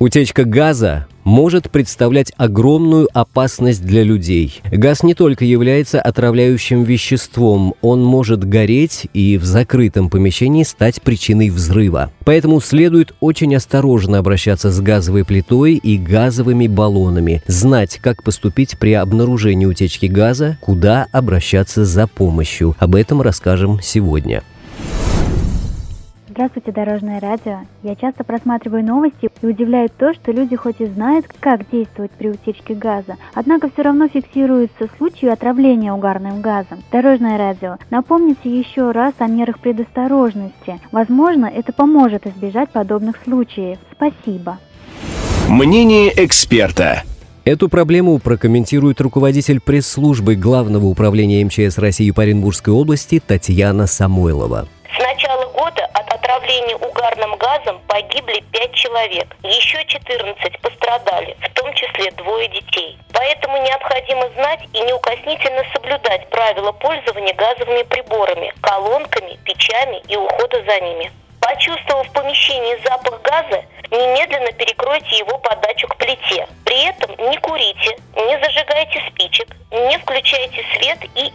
Утечка газа может представлять огромную опасность для людей. Газ не только является отравляющим веществом, он может гореть и в закрытом помещении стать причиной взрыва. Поэтому следует очень осторожно обращаться с газовой плитой и газовыми баллонами, знать, как поступить при обнаружении утечки газа, куда обращаться за помощью. Об этом расскажем сегодня. Здравствуйте, Дорожное радио. Я часто просматриваю новости и удивляет то, что люди хоть и знают, как действовать при утечке газа, однако все равно фиксируются случаи отравления угарным газом. Дорожное радио, напомните еще раз о мерах предосторожности. Возможно, это поможет избежать подобных случаев. Спасибо. Мнение эксперта. Эту проблему прокомментирует руководитель пресс-службы Главного управления МЧС России по Оренбургской области Татьяна Самойлова. С начала года от отравления угарным газом погибли 5 человек. Еще 14 пострадали, в том числе двое детей. Поэтому необходимо знать и неукоснительно соблюдать правила пользования газовыми приборами, колонками, печами и ухода за ними. Почувствовав в помещении запах газа, немедленно перекройте его подачу к плите. При этом не курите, не зажигайте спичек, не включайте свет и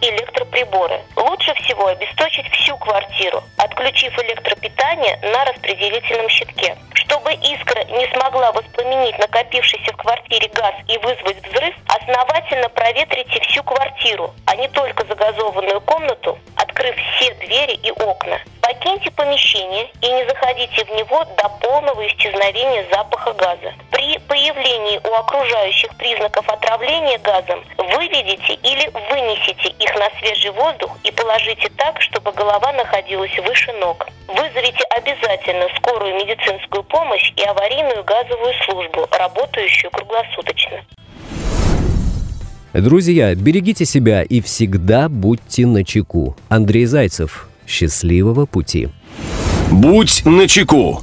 электроприборы. Лучше всего обесточить всю квартиру, отключив электропитание на распределительном щитке. Чтобы искра не смогла воспламенить накопившийся в квартире газ и вызвать взрыв, основательно проветрите всю квартиру, а не только загазованную комнату, открыв все двери и окна. Покиньте помещение и не заходите в него до полного исчезновения запаха газа. При появлении у окружающих признаков отравления газом выведите или вынесите их на свежий воздух и положите так, чтобы голова находилась выше ног. Вызовите обязательно скорую медицинскую помощь и аварийную газовую службу, работающую круглосуточно. Друзья, берегите себя и всегда будьте начеку. Андрей Зайцев. Счастливого пути. Будь начеку.